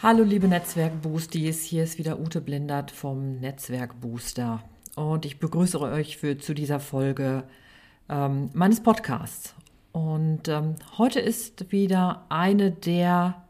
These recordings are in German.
Hallo liebe Netzwerk-Boosties, hier ist wieder Ute Blindert vom Netzwerk Booster und ich begrüße euch für, zu dieser Folge ähm, meines Podcasts. Und ähm, heute ist wieder eine der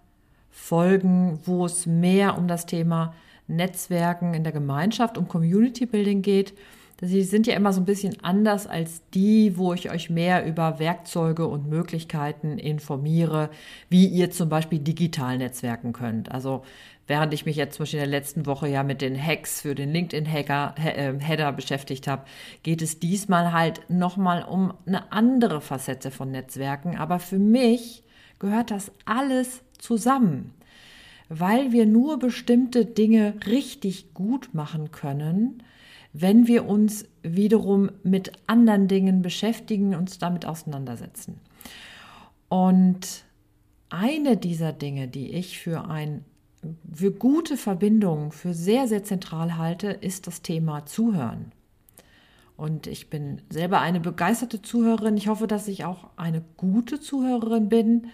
Folgen, wo es mehr um das Thema Netzwerken in der Gemeinschaft, um Community Building geht Sie sind ja immer so ein bisschen anders als die, wo ich euch mehr über Werkzeuge und Möglichkeiten informiere, wie ihr zum Beispiel digital netzwerken könnt. Also während ich mich jetzt zum Beispiel in der letzten Woche ja mit den Hacks für den LinkedIn-Header äh, beschäftigt habe, geht es diesmal halt nochmal um eine andere Facette von Netzwerken. Aber für mich gehört das alles zusammen, weil wir nur bestimmte Dinge richtig gut machen können, wenn wir uns wiederum mit anderen Dingen beschäftigen, uns damit auseinandersetzen. Und eine dieser Dinge, die ich für ein für gute Verbindungen für sehr, sehr zentral halte, ist das Thema Zuhören. Und ich bin selber eine begeisterte Zuhörerin. Ich hoffe, dass ich auch eine gute Zuhörerin bin.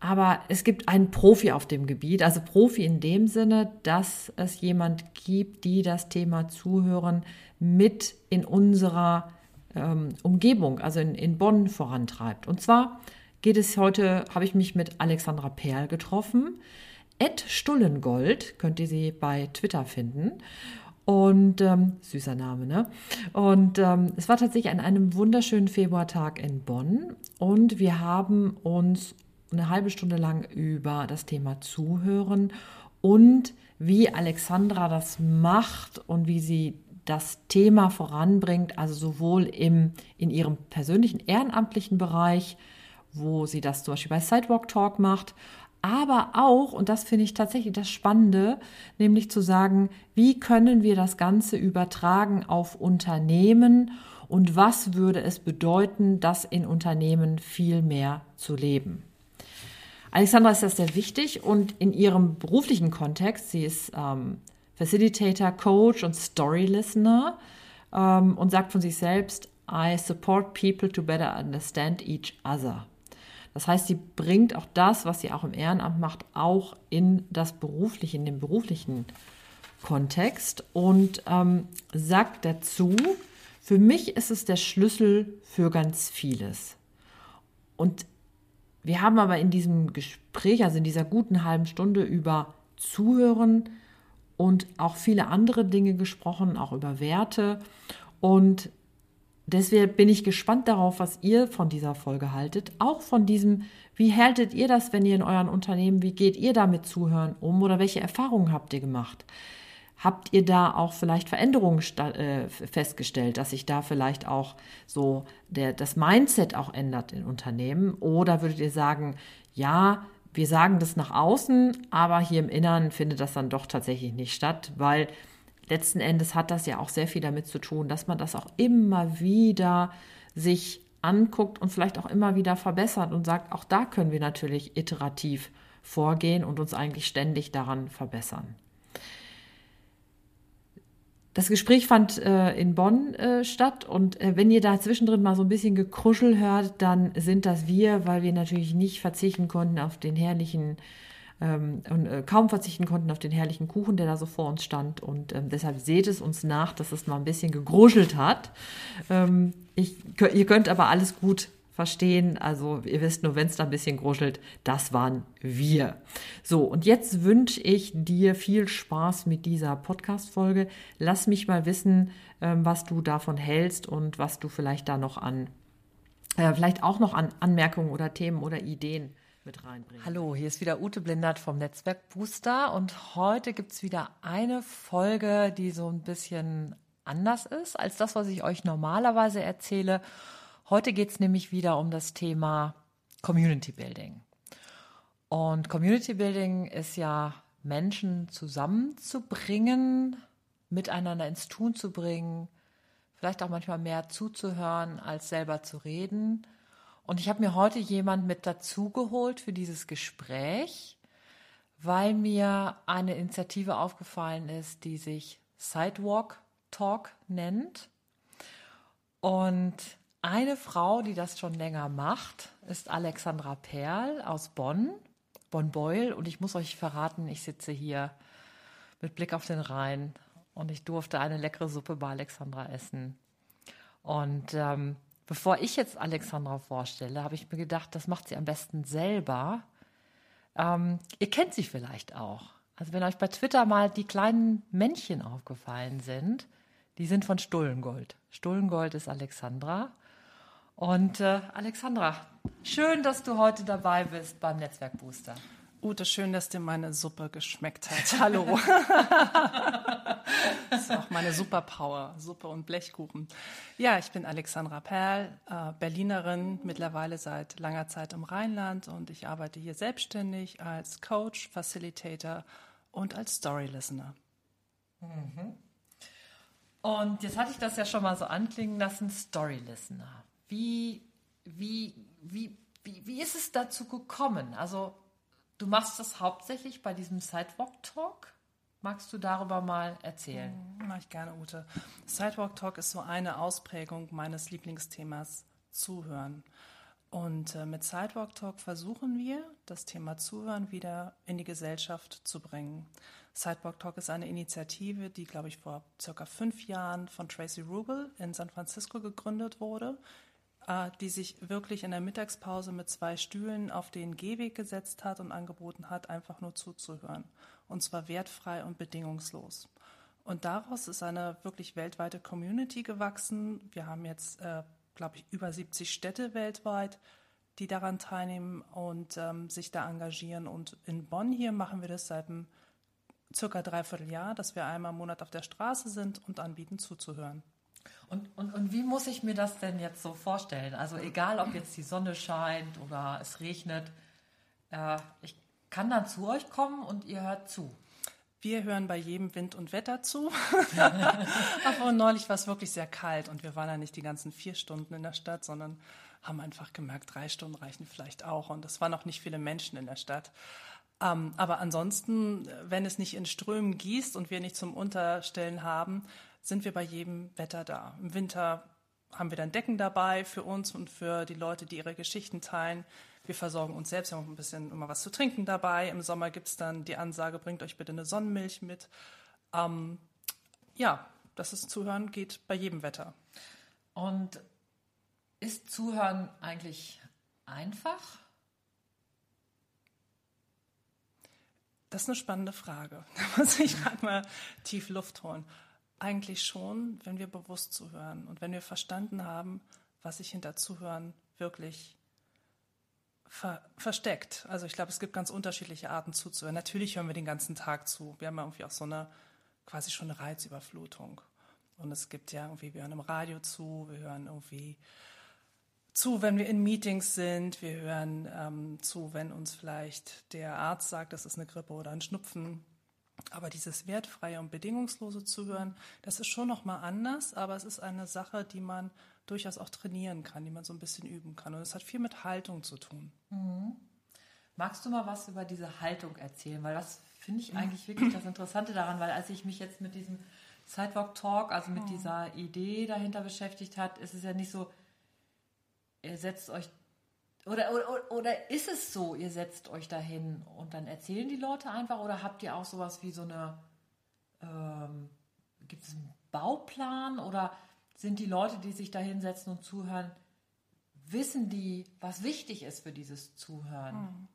Aber es gibt einen Profi auf dem Gebiet, also Profi in dem Sinne, dass es jemand gibt, die das Thema Zuhören mit in unserer ähm, Umgebung, also in, in Bonn vorantreibt. Und zwar geht es heute, habe ich mich mit Alexandra Perl getroffen. Ed Stullengold könnt ihr sie bei Twitter finden. Und ähm, süßer Name, ne? Und ähm, es war tatsächlich an einem wunderschönen Februartag in Bonn. Und wir haben uns eine halbe Stunde lang über das Thema Zuhören und wie Alexandra das macht und wie sie das Thema voranbringt, also sowohl im, in ihrem persönlichen ehrenamtlichen Bereich, wo sie das zum Beispiel bei Sidewalk Talk macht, aber auch, und das finde ich tatsächlich das Spannende, nämlich zu sagen, wie können wir das Ganze übertragen auf Unternehmen und was würde es bedeuten, das in Unternehmen viel mehr zu leben. Alexandra ist das sehr wichtig und in ihrem beruflichen Kontext, sie ist ähm, Facilitator, Coach und Story Listener ähm, und sagt von sich selbst, I support people to better understand each other. Das heißt, sie bringt auch das, was sie auch im Ehrenamt macht, auch in das berufliche, in den beruflichen Kontext und ähm, sagt dazu, für mich ist es der Schlüssel für ganz vieles. Und wir haben aber in diesem Gespräch, also in dieser guten halben Stunde über Zuhören und auch viele andere Dinge gesprochen, auch über Werte. Und deswegen bin ich gespannt darauf, was ihr von dieser Folge haltet. Auch von diesem, wie haltet ihr das, wenn ihr in euren Unternehmen, wie geht ihr damit Zuhören um oder welche Erfahrungen habt ihr gemacht? Habt ihr da auch vielleicht Veränderungen äh, festgestellt, dass sich da vielleicht auch so der, das Mindset auch ändert in Unternehmen? Oder würdet ihr sagen, ja, wir sagen das nach außen, aber hier im Inneren findet das dann doch tatsächlich nicht statt, weil letzten Endes hat das ja auch sehr viel damit zu tun, dass man das auch immer wieder sich anguckt und vielleicht auch immer wieder verbessert und sagt, auch da können wir natürlich iterativ vorgehen und uns eigentlich ständig daran verbessern. Das Gespräch fand äh, in Bonn äh, statt und äh, wenn ihr da zwischendrin mal so ein bisschen Gekruschel hört, dann sind das wir, weil wir natürlich nicht verzichten konnten auf den herrlichen ähm, und äh, kaum verzichten konnten auf den herrlichen Kuchen, der da so vor uns stand. Und ähm, deshalb seht es uns nach, dass es mal ein bisschen gegruschelt hat. Ähm, ich, ihr könnt aber alles gut verstehen. Also ihr wisst nur, wenn es da ein bisschen gruschelt, das waren wir. So, und jetzt wünsche ich dir viel Spaß mit dieser Podcast-Folge. Lass mich mal wissen, ähm, was du davon hältst und was du vielleicht da noch an, äh, vielleicht auch noch an Anmerkungen oder Themen oder Ideen mit reinbringst. Hallo, hier ist wieder Ute Blindert vom Netzwerk Booster und heute gibt es wieder eine Folge, die so ein bisschen anders ist als das, was ich euch normalerweise erzähle. Heute geht es nämlich wieder um das Thema Community Building. Und Community Building ist ja Menschen zusammenzubringen miteinander ins Tun zu bringen, vielleicht auch manchmal mehr zuzuhören, als selber zu reden. Und ich habe mir heute jemand mit dazugeholt für dieses Gespräch, weil mir eine Initiative aufgefallen ist, die sich Sidewalk Talk nennt. Und eine Frau, die das schon länger macht, ist Alexandra Perl aus Bonn, Bonn-Beul. Und ich muss euch verraten, ich sitze hier mit Blick auf den Rhein und ich durfte eine leckere Suppe bei Alexandra essen. Und ähm, bevor ich jetzt Alexandra vorstelle, habe ich mir gedacht, das macht sie am besten selber. Ähm, ihr kennt sie vielleicht auch. Also wenn euch bei Twitter mal die kleinen Männchen aufgefallen sind, die sind von Stullengold. Stullengold ist Alexandra. Und äh, Alexandra, schön, dass du heute dabei bist beim Netzwerkbooster. Ute, schön, dass dir meine Suppe geschmeckt hat. Hallo. das ist auch meine Superpower, Suppe und Blechkuchen. Ja, ich bin Alexandra Perl, äh, Berlinerin, mittlerweile seit langer Zeit im Rheinland und ich arbeite hier selbstständig als Coach, Facilitator und als Story Listener. Mhm. Und jetzt hatte ich das ja schon mal so anklingen lassen, Story Listener. Wie, wie, wie, wie, wie ist es dazu gekommen? Also Du machst das hauptsächlich bei diesem Sidewalk Talk. Magst du darüber mal erzählen? Mhm, Mache ich gerne, Ute. Sidewalk Talk ist so eine Ausprägung meines Lieblingsthemas Zuhören. Und äh, mit Sidewalk Talk versuchen wir, das Thema Zuhören wieder in die Gesellschaft zu bringen. Sidewalk Talk ist eine Initiative, die, glaube ich, vor circa fünf Jahren von Tracy Rubel in San Francisco gegründet wurde, die sich wirklich in der Mittagspause mit zwei Stühlen auf den Gehweg gesetzt hat und angeboten hat, einfach nur zuzuhören. Und zwar wertfrei und bedingungslos. Und daraus ist eine wirklich weltweite Community gewachsen. Wir haben jetzt, äh, glaube ich, über 70 Städte weltweit, die daran teilnehmen und ähm, sich da engagieren. Und in Bonn hier machen wir das seit einem circa dreiviertel Jahr, dass wir einmal im Monat auf der Straße sind und anbieten zuzuhören. Und, und, und wie muss ich mir das denn jetzt so vorstellen? Also egal, ob jetzt die Sonne scheint oder es regnet, äh, ich kann dann zu euch kommen und ihr hört zu. Wir hören bei jedem Wind und Wetter zu. Aber neulich war es wirklich sehr kalt und wir waren ja nicht die ganzen vier Stunden in der Stadt, sondern haben einfach gemerkt, drei Stunden reichen vielleicht auch. Und es waren noch nicht viele Menschen in der Stadt. Ähm, aber ansonsten, wenn es nicht in Strömen gießt und wir nicht zum Unterstellen haben, sind wir bei jedem Wetter da. Im Winter haben wir dann Decken dabei für uns und für die Leute, die ihre Geschichten teilen. Wir versorgen uns selbst, auch ein bisschen immer was zu trinken dabei. Im Sommer gibt es dann die Ansage, bringt euch bitte eine Sonnenmilch mit. Ähm, ja, das ist Zuhören geht bei jedem Wetter. Und ist Zuhören eigentlich einfach? Das ist eine spannende Frage. Da muss ich gerade mal tief Luft holen. Eigentlich schon, wenn wir bewusst zuhören und wenn wir verstanden haben, was sich hinter Zuhören wirklich ver versteckt. Also ich glaube, es gibt ganz unterschiedliche Arten zuzuhören. Natürlich hören wir den ganzen Tag zu. Wir haben ja irgendwie auch so eine quasi schon eine Reizüberflutung. Und es gibt ja irgendwie, wir hören im Radio zu, wir hören irgendwie zu, wenn wir in Meetings sind, wir hören ähm, zu, wenn uns vielleicht der Arzt sagt, das ist eine Grippe oder ein Schnupfen. Aber dieses wertfreie und bedingungslose Zuhören, das ist schon nochmal anders, aber es ist eine Sache, die man durchaus auch trainieren kann, die man so ein bisschen üben kann. Und es hat viel mit Haltung zu tun. Mhm. Magst du mal was über diese Haltung erzählen? Weil das finde ich eigentlich wirklich das Interessante daran, weil als ich mich jetzt mit diesem Sidewalk Talk, also mit dieser Idee dahinter beschäftigt hat, ist es ja nicht so, ihr setzt euch oder, oder, oder ist es so, ihr setzt euch dahin und dann erzählen die Leute einfach oder habt ihr auch sowas wie so eine, ähm, gibt es einen Bauplan oder sind die Leute, die sich da hinsetzen und zuhören, wissen die, was wichtig ist für dieses Zuhören? Hm.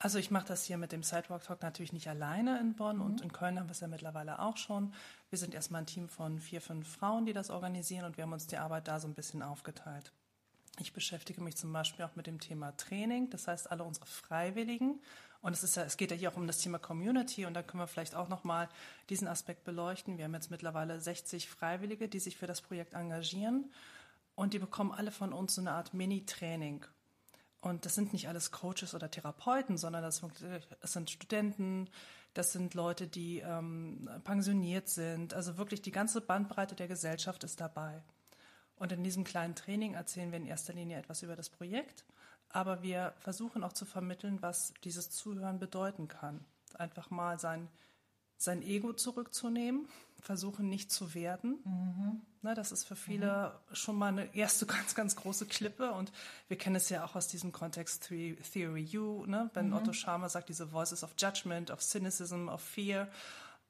Also ich mache das hier mit dem Sidewalk Talk natürlich nicht alleine in Bonn mhm. und in Köln haben wir es ja mittlerweile auch schon. Wir sind erstmal ein Team von vier, fünf Frauen, die das organisieren und wir haben uns die Arbeit da so ein bisschen aufgeteilt. Ich beschäftige mich zum Beispiel auch mit dem Thema Training, das heißt alle unsere Freiwilligen. Und es, ist ja, es geht ja hier auch um das Thema Community und da können wir vielleicht auch nochmal diesen Aspekt beleuchten. Wir haben jetzt mittlerweile 60 Freiwillige, die sich für das Projekt engagieren und die bekommen alle von uns so eine Art Mini-Training. Und das sind nicht alles Coaches oder Therapeuten, sondern das, sind Studenten, das sind Leute, die ähm, pensioniert sind. Also wirklich die ganze Bandbreite der Gesellschaft ist dabei. Und in diesem kleinen Training erzählen wir in erster Linie etwas über das Projekt, aber wir versuchen auch zu vermitteln, was dieses Zuhören bedeuten kann. Einfach mal sein, sein Ego zurückzunehmen, versuchen nicht zu werden. Mhm. Ne, das ist für viele mhm. schon mal eine erste ganz, ganz große Klippe. Und wir kennen es ja auch aus diesem Kontext Theory U, ne? wenn mhm. Otto Scharmer sagt, diese Voices of Judgment, of Cynicism, of Fear.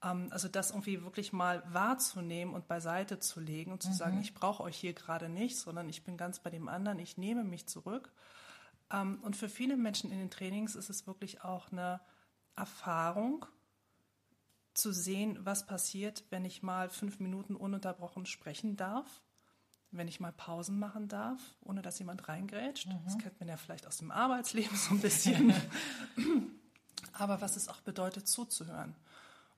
Ähm, also das irgendwie wirklich mal wahrzunehmen und beiseite zu legen und zu sagen, mhm. ich brauche euch hier gerade nicht, sondern ich bin ganz bei dem anderen, ich nehme mich zurück. Ähm, und für viele Menschen in den Trainings ist es wirklich auch eine Erfahrung, zu sehen, was passiert, wenn ich mal fünf Minuten ununterbrochen sprechen darf, wenn ich mal Pausen machen darf, ohne dass jemand reingrätscht. Mhm. Das kennt man ja vielleicht aus dem Arbeitsleben so ein bisschen. Aber was es auch bedeutet, zuzuhören.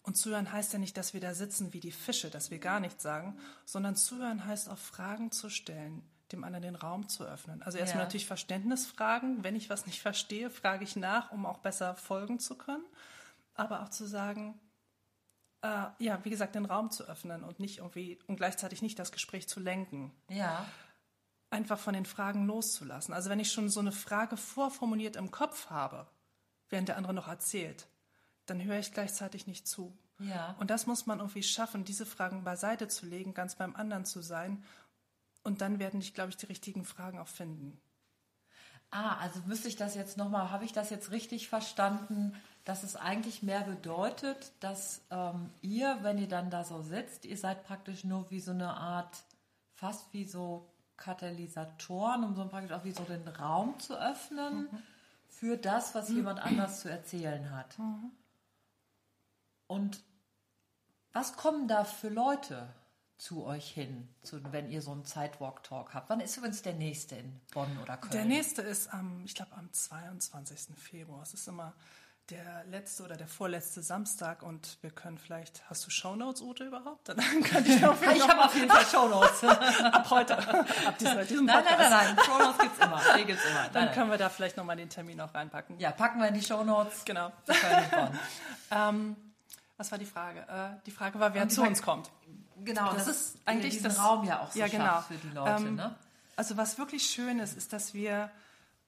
Und zuhören heißt ja nicht, dass wir da sitzen wie die Fische, dass wir gar nichts sagen, sondern zuhören heißt auch Fragen zu stellen, dem anderen den Raum zu öffnen. Also erstmal ja. natürlich Verständnisfragen. Wenn ich was nicht verstehe, frage ich nach, um auch besser folgen zu können. Aber auch zu sagen, äh, ja, wie gesagt, den Raum zu öffnen und nicht irgendwie und gleichzeitig nicht das Gespräch zu lenken. Ja. Einfach von den Fragen loszulassen. Also wenn ich schon so eine Frage vorformuliert im Kopf habe, während der andere noch erzählt, dann höre ich gleichzeitig nicht zu. Ja. Und das muss man irgendwie schaffen, diese Fragen beiseite zu legen, ganz beim anderen zu sein. Und dann werden ich, glaube ich, die richtigen Fragen auch finden. Ah, also müsste ich das jetzt nochmal, habe ich das jetzt richtig verstanden, dass es eigentlich mehr bedeutet, dass ähm, ihr, wenn ihr dann da so sitzt, ihr seid praktisch nur wie so eine Art, fast wie so Katalysatoren, um so praktisch auch wie so den Raum zu öffnen mhm. für das, was jemand anders zu erzählen hat. Mhm. Und was kommen da für Leute zu euch hin, zu, wenn ihr so einen Sidewalk-Talk habt? Wann ist übrigens der nächste in Bonn oder Köln? Der nächste ist am, ich glaube, am 22. Februar. Es ist immer der letzte oder der vorletzte Samstag und wir können vielleicht, hast du Shownotes, Ute, überhaupt? Dann kann ich auf Ich habe auf jeden Fall Shownotes. ab heute, ab diesem, diesem Nein, nein, nein, nein, Shownotes gibt's immer, die gibt's immer. Dann nein, können wir da vielleicht nochmal den Termin noch reinpacken. Ja, packen wir in die Shownotes. Genau. ähm, was war die Frage? Äh, die Frage war, wer zu uns kommt. Genau, das, das ist eigentlich das Raum ja auch so ja, genau. für die Leute. Ähm, ne? Also was wirklich schön ist, ist, dass wir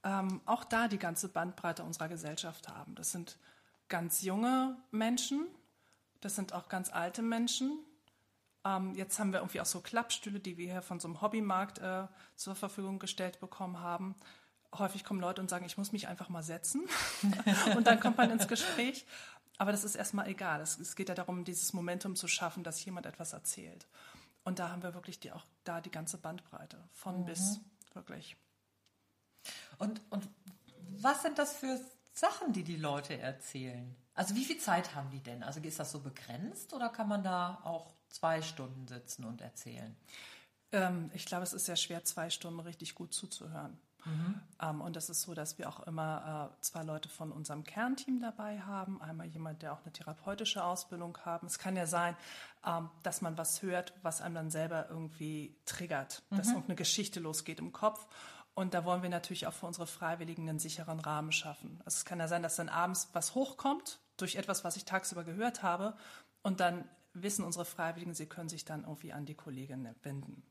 ähm, auch da die ganze Bandbreite unserer Gesellschaft haben. Das sind ganz junge Menschen, das sind auch ganz alte Menschen. Ähm, jetzt haben wir irgendwie auch so Klappstühle, die wir hier von so einem Hobbymarkt äh, zur Verfügung gestellt bekommen haben. Häufig kommen Leute und sagen, ich muss mich einfach mal setzen. und dann kommt man ins Gespräch. Aber das ist erstmal egal. Es, es, geht ja darum, dieses Momentum zu schaffen, dass jemand etwas erzählt. Und da haben wir wirklich die, auch da die ganze Bandbreite von mhm. bis wirklich. Und, und was sind das für Sachen, die die Leute erzählen? Also wie viel Zeit haben die denn? Also ist das so begrenzt oder kann man da auch zwei Stunden sitzen und erzählen? Ähm, ich glaube, es ist sehr schwer, zwei Stunden richtig gut zuzuhören. Mhm. Ähm, und das ist so, dass wir auch immer äh, zwei Leute von unserem Kernteam dabei haben. Einmal jemand, der auch eine therapeutische Ausbildung haben. Es kann ja sein, ähm, dass man was hört, was einem dann selber irgendwie triggert, mhm. dass irgendeine Geschichte losgeht im Kopf. Und da wollen wir natürlich auch für unsere Freiwilligen einen sicheren Rahmen schaffen. Also es kann ja sein, dass dann abends was hochkommt durch etwas, was ich tagsüber gehört habe. Und dann wissen unsere Freiwilligen, sie können sich dann irgendwie an die Kollegin wenden.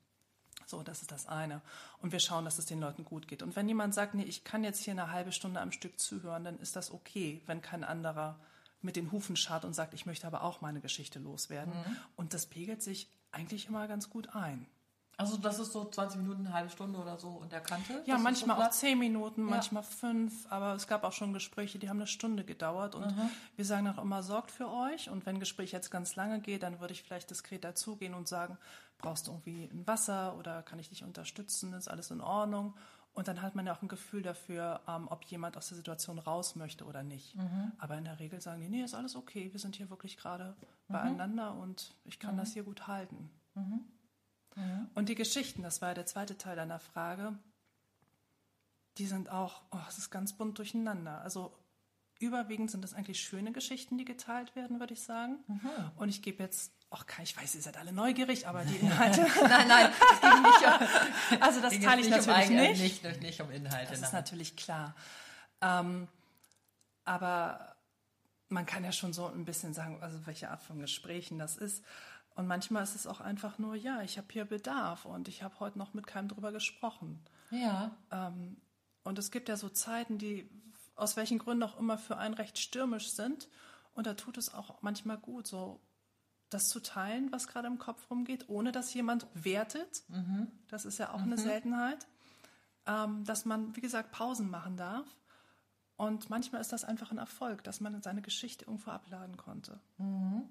So, das ist das eine. Und wir schauen, dass es den Leuten gut geht. Und wenn jemand sagt, nee, ich kann jetzt hier eine halbe Stunde am Stück zuhören, dann ist das okay, wenn kein anderer mit den Hufen scharrt und sagt, ich möchte aber auch meine Geschichte loswerden. Mhm. Und das pegelt sich eigentlich immer ganz gut ein. Also das ist so 20 Minuten, eine halbe Stunde oder so und der Kante? Ja, manchmal so auch 10 Minuten, ja. manchmal fünf, aber es gab auch schon Gespräche, die haben eine Stunde gedauert und mhm. wir sagen auch immer, sorgt für euch und wenn ein Gespräch jetzt ganz lange geht, dann würde ich vielleicht diskret dazugehen und sagen, brauchst du irgendwie ein Wasser oder kann ich dich unterstützen, ist alles in Ordnung? Und dann hat man ja auch ein Gefühl dafür, ähm, ob jemand aus der Situation raus möchte oder nicht. Mhm. Aber in der Regel sagen die, nee, ist alles okay, wir sind hier wirklich gerade mhm. beieinander und ich kann das mhm. hier gut halten. Mhm. Mhm. Und die Geschichten, das war ja der zweite Teil deiner Frage, die sind auch, oh, es ist ganz bunt durcheinander. Also überwiegend sind das eigentlich schöne Geschichten, die geteilt werden, würde ich sagen. Mhm. Und ich gebe jetzt ach, ich weiß, ihr seid alle neugierig, aber die Inhalte. nein, nein, es ging nicht um, Also das teile ich natürlich um nicht. nicht. Nicht um Inhalte. Das nein. ist natürlich klar. Ähm, aber man kann ja schon so ein bisschen sagen, also welche Art von Gesprächen das ist. Und manchmal ist es auch einfach nur, ja, ich habe hier Bedarf und ich habe heute noch mit keinem drüber gesprochen. Ja. Ähm, und es gibt ja so Zeiten, die aus welchen Gründen auch immer für einen recht stürmisch sind. Und da tut es auch manchmal gut, so das zu teilen, was gerade im Kopf rumgeht, ohne dass jemand wertet. Mhm. Das ist ja auch mhm. eine Seltenheit. Ähm, dass man, wie gesagt, Pausen machen darf. Und manchmal ist das einfach ein Erfolg, dass man seine Geschichte irgendwo abladen konnte. Mhm.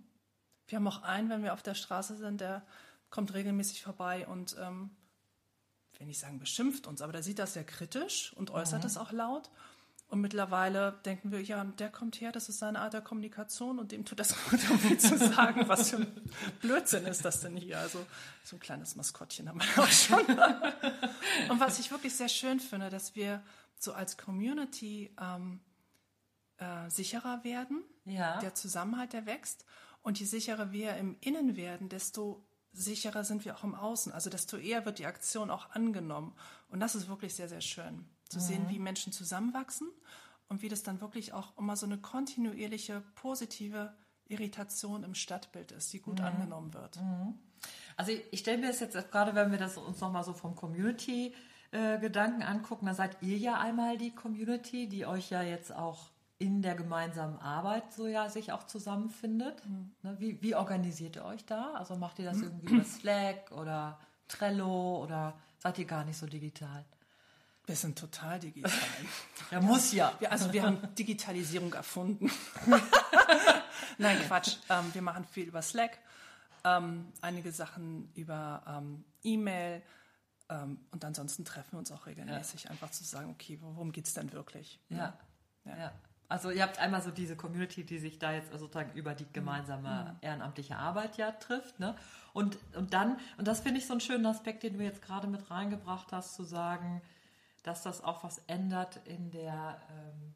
Wir haben auch einen, wenn wir auf der Straße sind, der kommt regelmäßig vorbei und, ähm, ich will nicht sagen beschimpft uns, aber der sieht das sehr kritisch und äußert es auch laut. Und mittlerweile denken wir, ja, der kommt her, das ist seine Art der Kommunikation und dem tut das gut, irgendwie zu sagen, was für ein Blödsinn ist das denn hier. Also so ein kleines Maskottchen haben wir auch schon. und was ich wirklich sehr schön finde, dass wir so als Community ähm, äh, sicherer werden, ja. der Zusammenhalt, der wächst. Und je sicherer wir im Innen werden, desto sicherer sind wir auch im Außen. Also desto eher wird die Aktion auch angenommen. Und das ist wirklich sehr, sehr schön zu mhm. sehen, wie Menschen zusammenwachsen und wie das dann wirklich auch immer so eine kontinuierliche, positive Irritation im Stadtbild ist, die gut mhm. angenommen wird. Mhm. Also ich, ich stelle mir das jetzt gerade, wenn wir das uns nochmal so vom Community äh, Gedanken angucken, da seid ihr ja einmal die Community, die euch ja jetzt auch in der gemeinsamen Arbeit so ja sich auch zusammenfindet. Mhm. Ne, wie, wie organisiert ihr euch da? Also macht ihr das irgendwie über Slack oder Trello oder seid ihr gar nicht so digital? Wir sind total digital. Er muss ja. Wir, also wir haben Digitalisierung erfunden. Nein, Quatsch. Ähm, wir machen viel über Slack, ähm, einige Sachen über ähm, E-Mail ähm, und ansonsten treffen wir uns auch regelmäßig, ja. einfach zu sagen, okay, worum geht es denn wirklich? Ja. ja. ja. Also ihr habt einmal so diese Community, die sich da jetzt sozusagen über die gemeinsame mhm. ehrenamtliche Arbeit ja trifft. Ne? Und, und dann, und das finde ich so einen schönen Aspekt, den du jetzt gerade mit reingebracht hast, zu sagen, dass das auch was ändert in der, ähm,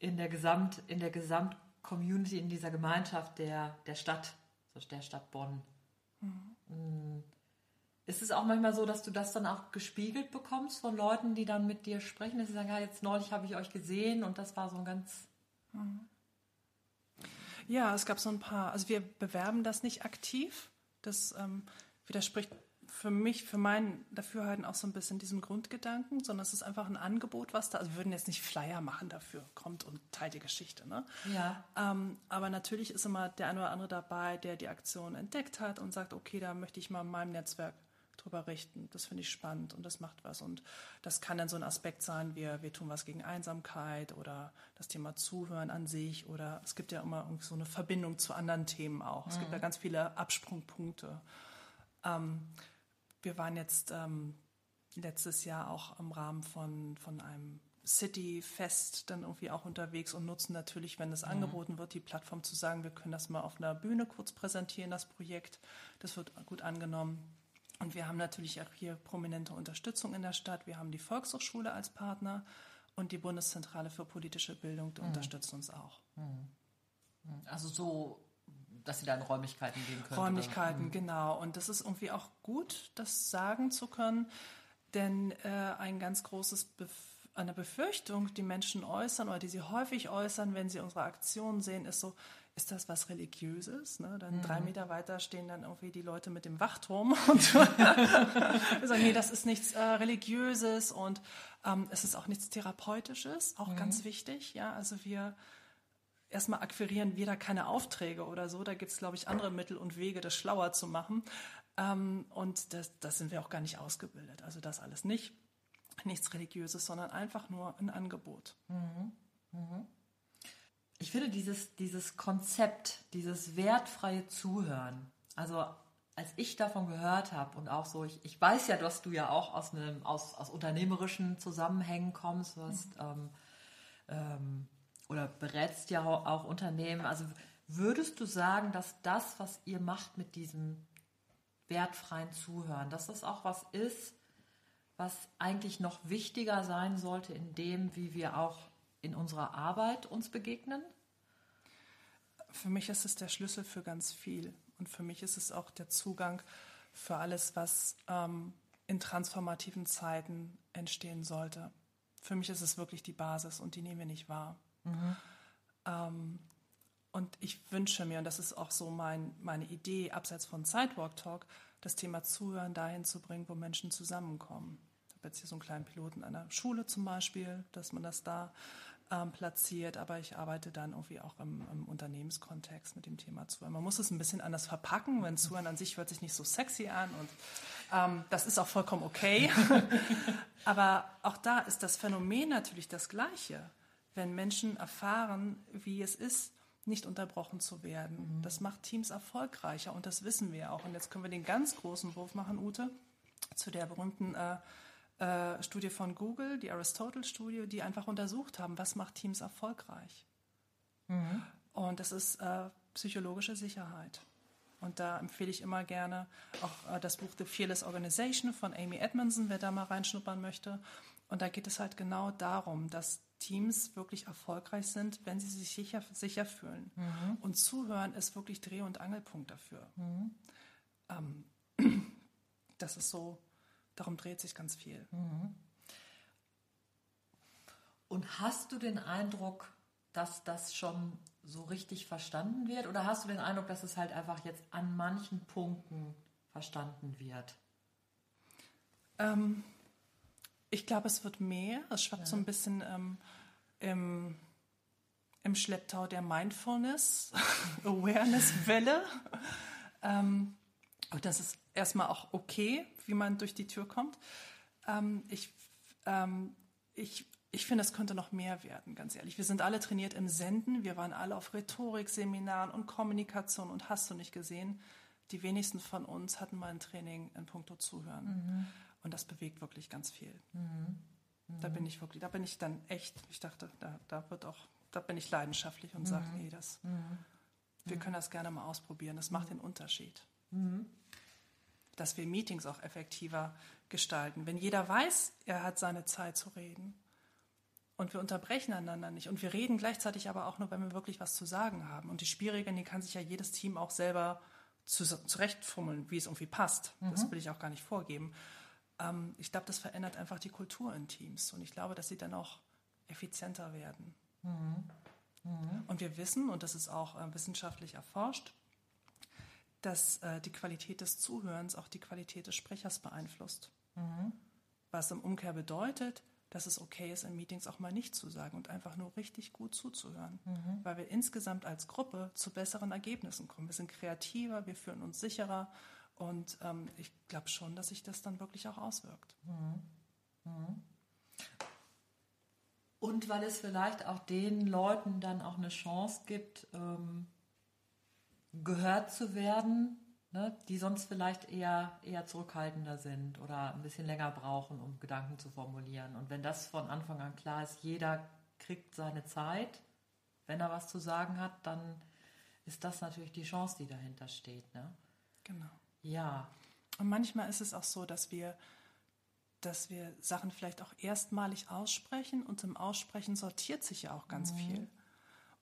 in der Gesamt, in der Gesamtcommunity, in dieser Gemeinschaft der, der Stadt, der Stadt Bonn. Mhm. Ist es auch manchmal so, dass du das dann auch gespiegelt bekommst von Leuten, die dann mit dir sprechen, dass sie sagen, ja, jetzt neulich habe ich euch gesehen und das war so ein ganz. Mhm. Ja, es gab so ein paar, also wir bewerben das nicht aktiv. Das ähm, widerspricht für mich, für mein Dafürhalten auch so ein bisschen diesem Grundgedanken, sondern es ist einfach ein Angebot, was da, also wir würden jetzt nicht Flyer machen dafür, kommt und teilt die Geschichte, ne? Ja. Ähm, aber natürlich ist immer der eine oder andere dabei, der die Aktion entdeckt hat und sagt, okay, da möchte ich mal in meinem Netzwerk drüber richten. Das finde ich spannend und das macht was. Und das kann dann so ein Aspekt sein, wie wir tun was gegen Einsamkeit oder das Thema Zuhören an sich oder es gibt ja immer so eine Verbindung zu anderen Themen auch. Es mhm. gibt ja ganz viele Absprungpunkte. Ähm, wir waren jetzt ähm, letztes Jahr auch im Rahmen von, von einem City-Fest dann irgendwie auch unterwegs und nutzen natürlich, wenn es mhm. angeboten wird, die Plattform zu sagen, wir können das mal auf einer Bühne kurz präsentieren, das Projekt. Das wird gut angenommen. Und wir haben natürlich auch hier prominente Unterstützung in der Stadt. Wir haben die Volkshochschule als Partner und die Bundeszentrale für politische Bildung, die mhm. unterstützt uns auch. Mhm. Also so dass sie da in Räumlichkeiten gehen können. Räumlichkeiten? Mhm. genau. Und das ist irgendwie auch gut, das sagen zu können, denn äh, ein ganz großes Bef eine Befürchtung, die Menschen äußern oder die sie häufig äußern, wenn sie unsere Aktionen sehen, ist so, ist das was Religiöses? Ne? Dann mhm. drei Meter weiter stehen dann irgendwie die Leute mit dem Wachturm und wir sagen, nee, das ist nichts äh, Religiöses und ähm, es ist auch nichts Therapeutisches, auch mhm. ganz wichtig. Ja, also wir erstmal akquirieren wir da keine Aufträge oder so. Da gibt es, glaube ich, andere Mittel und Wege, das schlauer zu machen. Ähm, und das, das sind wir auch gar nicht ausgebildet. Also das alles nicht. Nichts Religiöses, sondern einfach nur ein Angebot. Mhm. Mhm. Ich finde dieses, dieses Konzept, dieses wertfreie Zuhören, also als ich davon gehört habe und auch so, ich, ich weiß ja, dass du ja auch aus einem aus, aus unternehmerischen Zusammenhängen kommst, hast mhm. ähm, ähm, oder berätst ja auch Unternehmen. Also würdest du sagen, dass das, was ihr macht mit diesem wertfreien Zuhören, dass das auch was ist, was eigentlich noch wichtiger sein sollte in dem, wie wir auch in unserer Arbeit uns begegnen? Für mich ist es der Schlüssel für ganz viel. Und für mich ist es auch der Zugang für alles, was ähm, in transformativen Zeiten entstehen sollte. Für mich ist es wirklich die Basis und die nehmen wir nicht wahr. Mhm. Ähm, und ich wünsche mir, und das ist auch so mein, meine Idee, abseits von Sidewalk Talk, das Thema Zuhören dahin zu bringen, wo Menschen zusammenkommen. Ich habe jetzt hier so einen kleinen Piloten einer Schule zum Beispiel, dass man das da ähm, platziert, aber ich arbeite dann irgendwie auch im, im, Unternehmenskontext mit dem Thema Zuhören. Man muss es ein bisschen anders verpacken, wenn Zuhören an sich hört sich nicht so sexy an und ähm, das ist auch vollkommen okay. aber auch da ist das Phänomen natürlich das gleiche, wenn Menschen erfahren, wie es ist, nicht unterbrochen zu werden. Mhm. Das macht Teams erfolgreicher und das wissen wir auch. Und jetzt können wir den ganz großen Wurf machen, Ute, zu der berühmten äh, äh, Studie von Google, die Aristotle-Studie, die einfach untersucht haben, was macht Teams erfolgreich. Mhm. Und das ist äh, psychologische Sicherheit. Und da empfehle ich immer gerne auch äh, das Buch The Fearless Organization von Amy Edmondson, wer da mal reinschnuppern möchte. Und da geht es halt genau darum, dass Teams wirklich erfolgreich sind, wenn sie sich sicher, sicher fühlen. Mhm. Und zuhören ist wirklich Dreh- und Angelpunkt dafür. Mhm. Ähm, das ist so Darum dreht sich ganz viel. Mhm. Und hast du den Eindruck, dass das schon so richtig verstanden wird? Oder hast du den Eindruck, dass es halt einfach jetzt an manchen Punkten verstanden wird? Ähm, ich glaube, es wird mehr. Es schwappt ja. so ein bisschen ähm, im, im Schlepptau der Mindfulness, Awareness-Welle. ähm, und das ist erstmal auch okay, wie man durch die Tür kommt. Ähm, ich, ähm, ich, ich finde, es könnte noch mehr werden, ganz ehrlich. Wir sind alle trainiert im Senden. Wir waren alle auf Rhetorikseminaren und Kommunikation und hast du nicht gesehen. Die wenigsten von uns hatten mal ein Training in puncto Zuhören. Mhm. Und das bewegt wirklich ganz viel. Mhm. Mhm. Da bin ich wirklich, da bin ich dann echt, ich dachte, da, da wird auch, da bin ich leidenschaftlich und mhm. sage, nee, das, mhm. wir mhm. können das gerne mal ausprobieren. Das macht den Unterschied dass wir Meetings auch effektiver gestalten. Wenn jeder weiß, er hat seine Zeit zu reden und wir unterbrechen einander nicht und wir reden gleichzeitig aber auch nur, wenn wir wirklich was zu sagen haben. Und die Schwierigen, die kann sich ja jedes Team auch selber zu, zurechtfummeln, wie es irgendwie passt. Mhm. Das will ich auch gar nicht vorgeben. Ähm, ich glaube, das verändert einfach die Kultur in Teams und ich glaube, dass sie dann auch effizienter werden. Mhm. Mhm. Und wir wissen, und das ist auch äh, wissenschaftlich erforscht, dass äh, die Qualität des Zuhörens auch die Qualität des Sprechers beeinflusst. Mhm. Was im Umkehr bedeutet, dass es okay ist, in Meetings auch mal nicht zu sagen und einfach nur richtig gut zuzuhören, mhm. weil wir insgesamt als Gruppe zu besseren Ergebnissen kommen. Wir sind kreativer, wir fühlen uns sicherer und ähm, ich glaube schon, dass sich das dann wirklich auch auswirkt. Mhm. mhm. Und weil es vielleicht auch den Leuten dann auch eine Chance gibt, ähm, gehört zu werden, ne, die sonst vielleicht eher, eher zurückhaltender sind oder ein bisschen länger brauchen, um Gedanken zu formulieren. Und wenn das von Anfang an klar ist, jeder kriegt seine Zeit, wenn er was zu sagen hat, dann ist das natürlich die Chance, die dahinter steht. Ne? Genau. Ja. Und manchmal ist es auch so, dass wir, dass wir Sachen vielleicht auch erstmalig aussprechen und im Aussprechen sortiert sich ja auch ganz mhm. viel.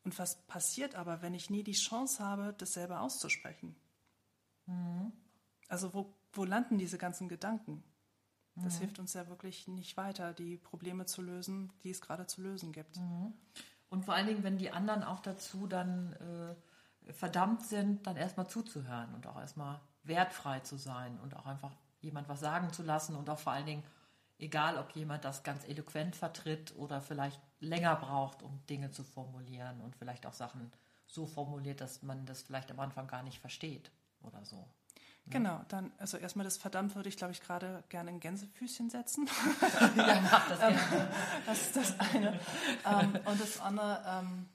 Und was passiert aber, wenn ich nie die Chance habe, das selber auszusprechen? Mhm. Also wo, wo landen diese ganzen Gedanken? Das mhm. hilft uns ja wirklich nicht weiter, die Probleme zu lösen, die es gerade zu lösen gibt. Mhm. Und vor allen Dingen, wenn die anderen auch dazu dann äh, verdammt sind, dann erstmal zuzuhören und auch erstmal wertfrei zu sein und auch einfach jemand was sagen zu lassen und auch vor allen Dingen Egal, ob jemand das ganz eloquent vertritt oder vielleicht länger braucht, um Dinge zu formulieren und vielleicht auch Sachen so formuliert, dass man das vielleicht am Anfang gar nicht versteht oder so. Ne? Genau, dann, also erstmal das verdammt würde ich, glaube ich, gerade gerne ein Gänsefüßchen setzen. ja, mach das gerne. das ist das eine. Ähm, und das andere, ähm,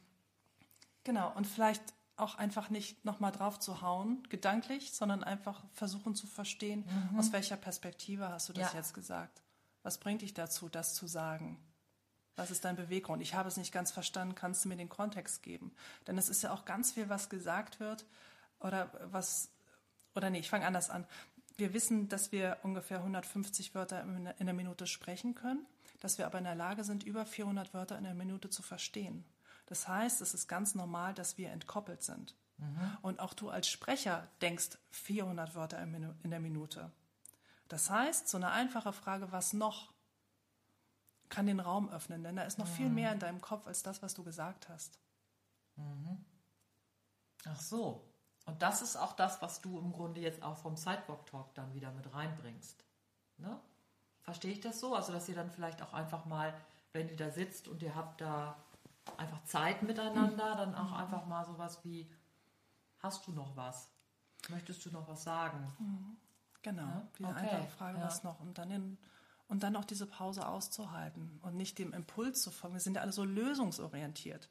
genau, und vielleicht auch einfach nicht nochmal drauf zu hauen, gedanklich, sondern einfach versuchen zu verstehen, mhm. aus welcher Perspektive hast du das ja. jetzt gesagt. Was bringt dich dazu, das zu sagen? Was ist dein Beweggrund? Ich habe es nicht ganz verstanden. Kannst du mir den Kontext geben? Denn es ist ja auch ganz viel, was gesagt wird oder was, oder nee, ich fange anders an. Wir wissen, dass wir ungefähr 150 Wörter in der Minute sprechen können, dass wir aber in der Lage sind, über 400 Wörter in der Minute zu verstehen. Das heißt, es ist ganz normal, dass wir entkoppelt sind. Mhm. Und auch du als Sprecher denkst 400 Wörter in der Minute. Das heißt, so eine einfache Frage, was noch, kann den Raum öffnen, denn da ist noch mhm. viel mehr in deinem Kopf als das, was du gesagt hast. Mhm. Ach so. Und das ist auch das, was du im Grunde jetzt auch vom Sidewalk Talk dann wieder mit reinbringst. Ne? Verstehe ich das so? Also, dass ihr dann vielleicht auch einfach mal, wenn ihr da sitzt und ihr habt da einfach Zeit miteinander, dann auch einfach mal sowas wie, hast du noch was? Möchtest du noch was sagen? Mhm. Genau, ja? diese okay. einfache Frage, ja. was noch? Und dann, in, und dann auch diese Pause auszuhalten und nicht dem Impuls zu folgen. Wir sind ja alle so lösungsorientiert,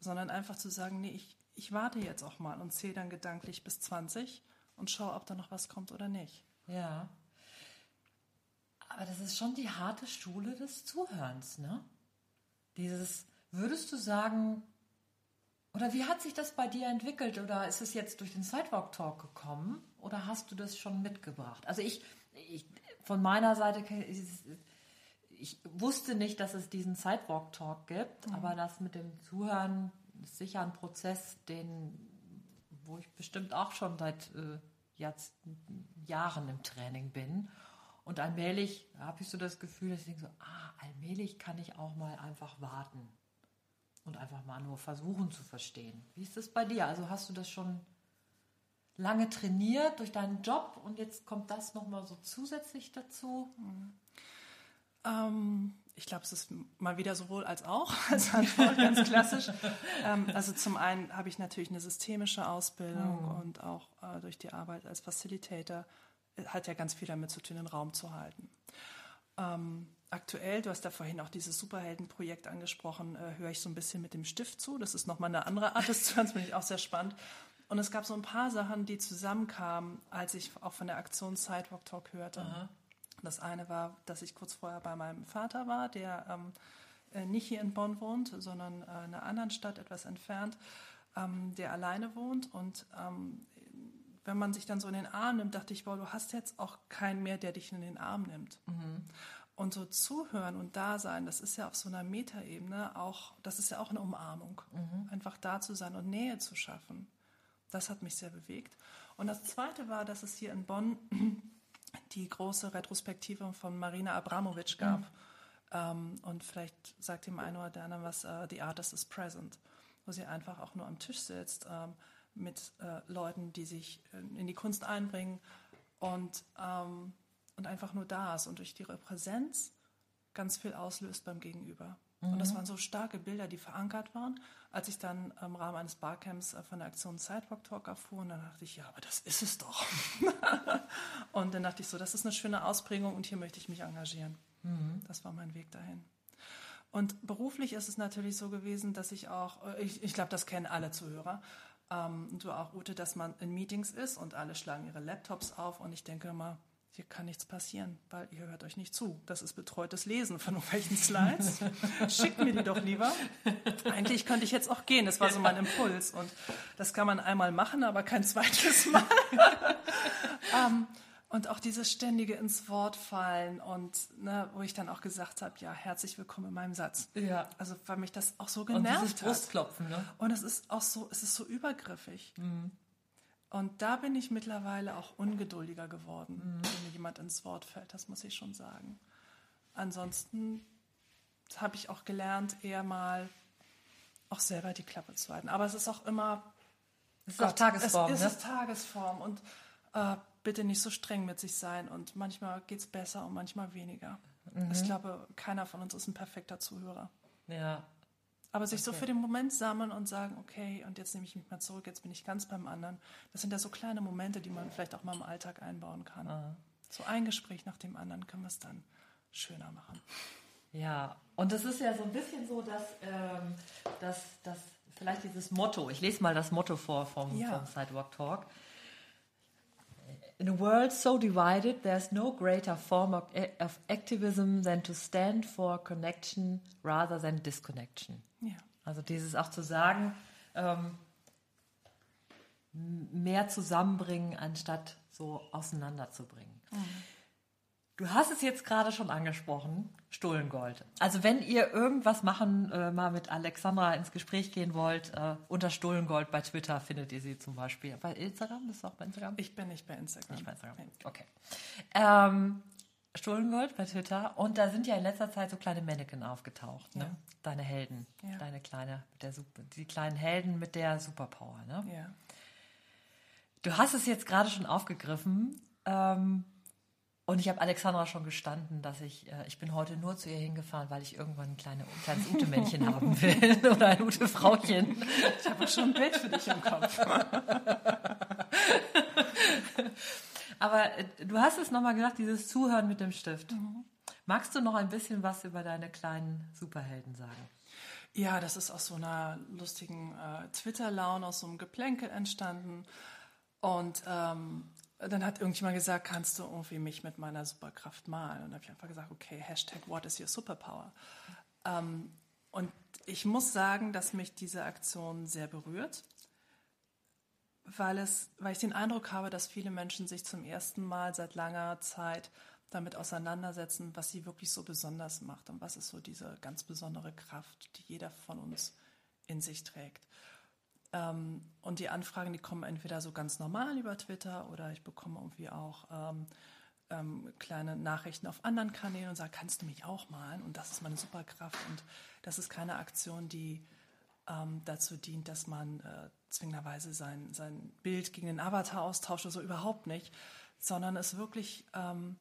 sondern einfach zu sagen, nee, ich, ich warte jetzt auch mal und zähle dann gedanklich bis 20 und schaue, ob da noch was kommt oder nicht. Ja. Aber das ist schon die harte Schule des Zuhörens, ne? Dieses, würdest du sagen, oder wie hat sich das bei dir entwickelt? Oder ist es jetzt durch den Sidewalk Talk gekommen? Oder hast du das schon mitgebracht? Also ich, ich von meiner Seite, ich wusste nicht, dass es diesen Sidewalk Talk gibt, mhm. aber das mit dem Zuhören ist sicher ein Prozess, den, wo ich bestimmt auch schon seit äh, jetzt Jahren im Training bin. Und allmählich habe ich so das Gefühl, dass ich denke so, ah, allmählich kann ich auch mal einfach warten und einfach mal nur versuchen zu verstehen. Wie ist das bei dir? Also hast du das schon lange trainiert durch deinen Job und jetzt kommt das nochmal so zusätzlich dazu? Mhm. Ähm, ich glaube, es ist mal wieder sowohl als auch als Antwort ganz klassisch. ähm, also zum einen habe ich natürlich eine systemische Ausbildung mhm. und auch äh, durch die Arbeit als Facilitator äh, hat ja ganz viel damit zu tun, den Raum zu halten. Ähm, aktuell, du hast ja vorhin auch dieses Superheldenprojekt angesprochen, äh, höre ich so ein bisschen mit dem Stift zu. Das ist nochmal eine andere Art des Zuhörens, finde ich auch sehr spannend. Und es gab so ein paar Sachen, die zusammenkamen, als ich auch von der Aktion Sidewalk Talk hörte. Aha. Das eine war, dass ich kurz vorher bei meinem Vater war, der ähm, äh, nicht hier in Bonn wohnt, sondern äh, in einer anderen Stadt etwas entfernt, ähm, der alleine wohnt. Und ähm, wenn man sich dann so in den Arm nimmt, dachte ich, boah, du hast jetzt auch keinen mehr, der dich in den Arm nimmt. Mhm. Und so zuhören und da sein, das ist ja auf so einer Metaebene auch, das ist ja auch eine Umarmung. Mhm. Einfach da zu sein und Nähe zu schaffen. Das hat mich sehr bewegt. Und das Zweite war, dass es hier in Bonn die große Retrospektive von Marina Abramovic gab. Mhm. Ähm, und vielleicht sagt dem einen oder anderen was, uh, The Artist is Present, wo sie einfach auch nur am Tisch sitzt ähm, mit äh, Leuten, die sich in die Kunst einbringen und ähm, und einfach nur da ist und durch ihre Präsenz ganz viel auslöst beim Gegenüber. Mhm. Und das mhm. waren so starke Bilder, die verankert waren. Als ich dann im Rahmen eines Barcamps äh, von der Aktion Sidewalk Talk erfuhr, und dann dachte ich, ja, aber das ist es doch. und dann dachte ich so, das ist eine schöne Ausprägung und hier möchte ich mich engagieren. Mhm. Das war mein Weg dahin. Und beruflich ist es natürlich so gewesen, dass ich auch, äh, ich, ich glaube, das kennen alle Zuhörer, ähm, du auch, Ute, dass man in Meetings ist und alle schlagen ihre Laptops auf und ich denke immer, hier kann nichts passieren, weil ihr hört euch nicht zu. Das ist betreutes Lesen von irgendwelchen Slides. Schickt mir die doch lieber. Eigentlich könnte ich jetzt auch gehen. Das war so mein Impuls. Und das kann man einmal machen, aber kein zweites Mal. um, ähm, und auch dieses ständige ins Wort fallen und ne, wo ich dann auch gesagt habe, ja, herzlich willkommen in meinem Satz. Ja. Also weil mich das auch so genervt und dieses Brustklopfen, ne? Und es ist auch so, es ist so übergriffig. Mhm. Und da bin ich mittlerweile auch ungeduldiger geworden, mhm. wenn mir jemand ins Wort fällt, das muss ich schon sagen. Ansonsten habe ich auch gelernt, eher mal auch selber die Klappe zu halten. Aber es ist auch immer. Es ist Gott, auch Tagesform. Es, ne? ist Tagesform und äh, bitte nicht so streng mit sich sein. Und manchmal geht es besser und manchmal weniger. Mhm. Ich glaube, keiner von uns ist ein perfekter Zuhörer. Ja, aber sich okay. so für den Moment sammeln und sagen, okay, und jetzt nehme ich mich mal zurück, jetzt bin ich ganz beim anderen. Das sind ja so kleine Momente, die man vielleicht auch mal im Alltag einbauen kann. Ah. So ein Gespräch nach dem anderen können wir es dann schöner machen. Ja, und das ist ja so ein bisschen so, dass, ähm, dass, dass vielleicht dieses Motto, ich lese mal das Motto vor vom, ja. vom Sidewalk Talk. In a world so divided, there's no greater form of, of activism than to stand for connection rather than disconnection. Ja. Also dieses auch zu sagen, ähm, mehr zusammenbringen, anstatt so auseinanderzubringen. Mhm. Du hast es jetzt gerade schon angesprochen, Stullengold. Also wenn ihr irgendwas machen, äh, mal mit Alexandra ins Gespräch gehen wollt, äh, unter Stullengold bei Twitter findet ihr sie zum Beispiel. Bei Instagram? Bist du auch bei Instagram? Ich bin nicht bei Instagram. Nicht bei Instagram. Okay. Ähm, Stullengold bei Twitter. Und da sind ja in letzter Zeit so kleine Mannequin aufgetaucht, ne? Ja. Deine Helden. Ja. Deine kleine, mit der Super, die kleinen Helden mit der Superpower, ne? Ja. Du hast es jetzt gerade schon aufgegriffen. Ähm, und ich habe Alexandra schon gestanden, dass ich, äh, ich bin heute nur zu ihr hingefahren, weil ich irgendwann ein, kleine, ein kleines Ute-Männchen haben will oder ein Ute-Frauchen. Ich habe schon ein Bild für dich im Kopf. Aber äh, du hast es nochmal gesagt, dieses Zuhören mit dem Stift. Magst du noch ein bisschen was über deine kleinen Superhelden sagen? Ja, das ist aus so einer lustigen äh, Twitter-Laune, aus so einem Geplänkel entstanden. Und ähm, dann hat irgendjemand gesagt, kannst du irgendwie mich mit meiner Superkraft malen? Und habe ich einfach gesagt, okay, Hashtag What is your superpower? Ähm, und ich muss sagen, dass mich diese Aktion sehr berührt, weil, es, weil ich den Eindruck habe, dass viele Menschen sich zum ersten Mal seit langer Zeit damit auseinandersetzen, was sie wirklich so besonders macht und was ist so diese ganz besondere Kraft, die jeder von uns in sich trägt. Ähm, und die Anfragen, die kommen entweder so ganz normal über Twitter oder ich bekomme irgendwie auch ähm, ähm, kleine Nachrichten auf anderen Kanälen und sage, kannst du mich auch malen? Und das ist meine Superkraft. Und das ist keine Aktion, die ähm, dazu dient, dass man äh, zwingenderweise sein, sein Bild gegen den Avatar austauscht oder so überhaupt nicht, sondern es wirklich ähm,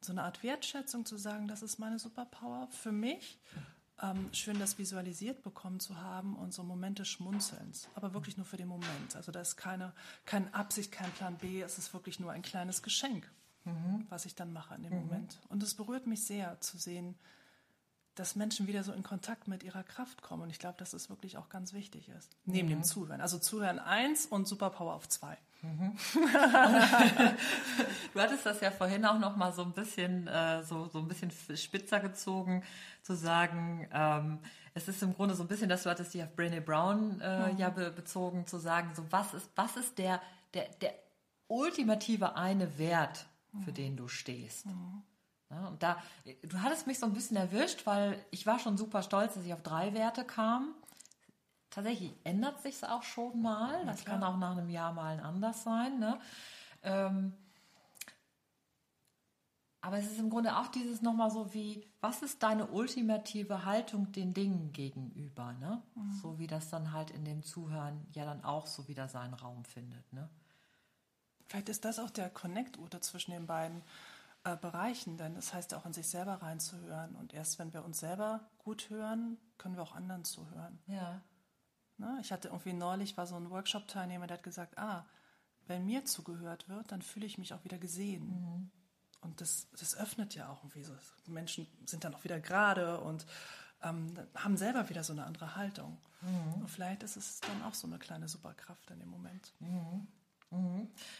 so eine Art Wertschätzung zu sagen, das ist meine Superpower für mich. Ähm, schön, das visualisiert bekommen zu haben und so Momente Schmunzelns, aber wirklich nur für den Moment. Also da ist keine, keine Absicht, kein Plan B, es ist wirklich nur ein kleines Geschenk, was ich dann mache in dem Moment. Und es berührt mich sehr zu sehen, dass Menschen wieder so in Kontakt mit ihrer Kraft kommen. Und ich glaube, dass es wirklich auch ganz wichtig ist. Neben dem Zuhören. Also Zuhören eins und Superpower auf zwei. Du hattest das ja vorhin auch noch mal so ein bisschen äh, so so ein bisschen spitzer gezogen, zu sagen, ähm, es ist im Grunde so ein bisschen, dass du hattest dich auf Brené Brown äh, ja be bezogen, zu sagen, so was ist was ist der der der ultimative eine Wert, für den du stehst. Ja, und da, du hattest mich so ein bisschen erwischt, weil ich war schon super stolz, dass ich auf drei Werte kam. Tatsächlich ändert sich auch schon mal. Das kann auch nach einem Jahr mal anders sein. Ne? Ähm, aber es ist im Grunde auch dieses nochmal so wie, was ist deine ultimative Haltung den Dingen gegenüber? Ne? So wie das dann halt in dem Zuhören ja dann auch so wieder seinen Raum findet. Ne? Vielleicht ist das auch der Connect-Ute zwischen den beiden äh, Bereichen, denn es heißt ja auch in sich selber reinzuhören. Und erst wenn wir uns selber gut hören, können wir auch anderen zuhören. Ja. Ne? Ich hatte irgendwie neulich, war so ein Workshop-Teilnehmer, der hat gesagt, ah, wenn mir zugehört wird, dann fühle ich mich auch wieder gesehen. Und das, das öffnet ja auch irgendwie so. Menschen sind dann auch wieder gerade und ähm, haben selber wieder so eine andere Haltung. Und vielleicht ist es dann auch so eine kleine Superkraft in dem Moment.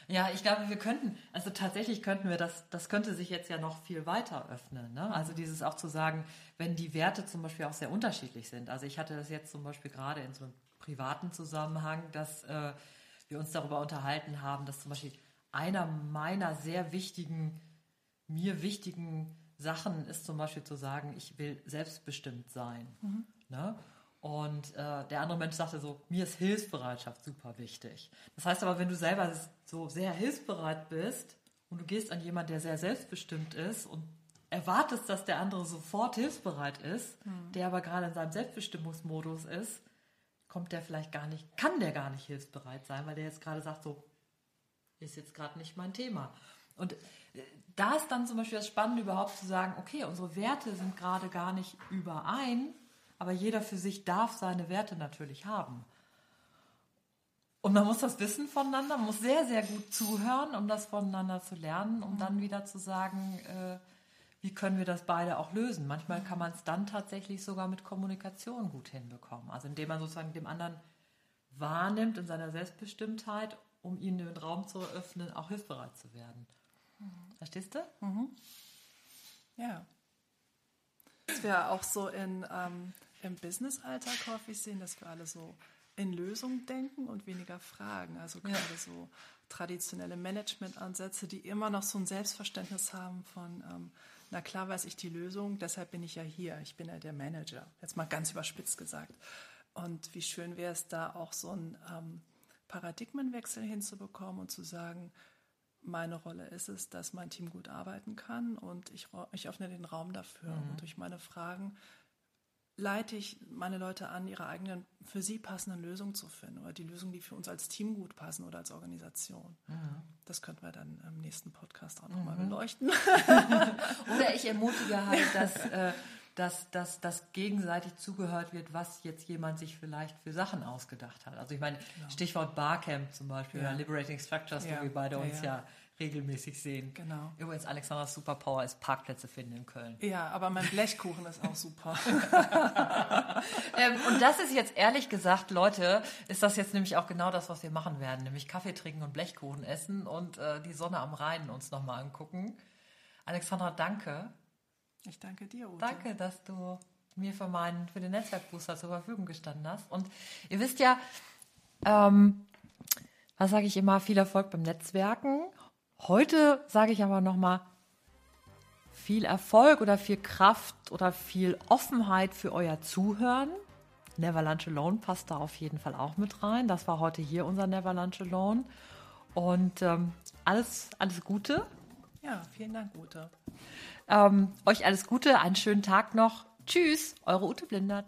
Ja, ich glaube, wir könnten, also tatsächlich könnten wir das, das könnte sich jetzt ja noch viel weiter öffnen. Ne? Also dieses auch zu sagen, wenn die Werte zum Beispiel auch sehr unterschiedlich sind. Also ich hatte das jetzt zum Beispiel gerade in so einem privaten Zusammenhang, dass äh, wir uns darüber unterhalten haben, dass zum Beispiel einer meiner sehr wichtigen, mir wichtigen Sachen ist zum Beispiel zu sagen, ich will selbstbestimmt sein. Ne? Und äh, der andere Mensch sagte so, mir ist Hilfsbereitschaft super wichtig. Das heißt aber, wenn du selber so sehr hilfsbereit bist und du gehst an jemanden, der sehr selbstbestimmt ist und erwartest, dass der andere sofort hilfsbereit ist, der aber gerade in seinem Selbstbestimmungsmodus ist, kommt der vielleicht gar nicht, kann der gar nicht hilfsbereit sein, weil der jetzt gerade sagt so, ist jetzt gerade nicht mein Thema. Und äh, da ist dann zum Beispiel das Spannende überhaupt zu sagen, okay, unsere Werte sind gerade gar nicht überein, aber jeder für sich darf seine Werte natürlich haben. Und man muss das wissen voneinander, man muss sehr, sehr gut zuhören, um das voneinander zu lernen, um dann wieder zu sagen, äh, wie können wir das beide auch lösen. Manchmal kann man es dann tatsächlich sogar mit Kommunikation gut hinbekommen. Also indem man sozusagen dem anderen wahrnimmt in seiner Selbstbestimmtheit, um ihm den Raum zu eröffnen, auch hilfsbereit zu werden. Verstehst du? Ja. Was wir auch so in, ähm, im Business-Alltag häufig sehen, dass wir alle so in Lösungen denken und weniger fragen. Also gerade ja. so traditionelle Managementansätze, die immer noch so ein Selbstverständnis haben von, ähm, na klar weiß ich die Lösung, deshalb bin ich ja hier, ich bin ja der Manager. Jetzt mal ganz überspitzt gesagt. Und wie schön wäre es da auch so ein ähm, Paradigmenwechsel hinzubekommen und zu sagen, meine Rolle ist es, dass mein Team gut arbeiten kann und ich, ich öffne den Raum dafür. Mhm. Und durch meine Fragen leite ich meine Leute an, ihre eigenen, für sie passenden Lösungen zu finden oder die Lösungen, die für uns als Team gut passen oder als Organisation. Mhm. Das könnten wir dann im nächsten Podcast auch nochmal mhm. beleuchten. oder ich ermutige halt, dass, äh, dass, dass, dass gegenseitig zugehört wird, was jetzt jemand sich vielleicht für Sachen ausgedacht hat. Also ich meine, genau. Stichwort Barcamp zum Beispiel ja. oder Liberating Structures, ja. wo wir beide ja, uns ja regelmäßig sehen. Genau. Übrigens, Alexandras Superpower ist Parkplätze finden in Köln. Ja, aber mein Blechkuchen ist auch super. ähm, und das ist jetzt ehrlich gesagt, Leute, ist das jetzt nämlich auch genau das, was wir machen werden, nämlich Kaffee trinken und Blechkuchen essen und äh, die Sonne am Rhein uns nochmal angucken. Alexandra, danke. Ich danke dir, Ute. Danke, dass du mir für meinen, für den Netzwerkbooster zur Verfügung gestanden hast. Und ihr wisst ja, ähm, was sage ich immer, viel Erfolg beim Netzwerken. Heute sage ich aber nochmal viel Erfolg oder viel Kraft oder viel Offenheit für euer Zuhören. Never Lunch Alone passt da auf jeden Fall auch mit rein. Das war heute hier unser Never Lunch Alone. Und ähm, alles, alles Gute. Ja, vielen Dank, Ute. Ähm, euch alles Gute, einen schönen Tag noch. Tschüss, eure Ute Blindert.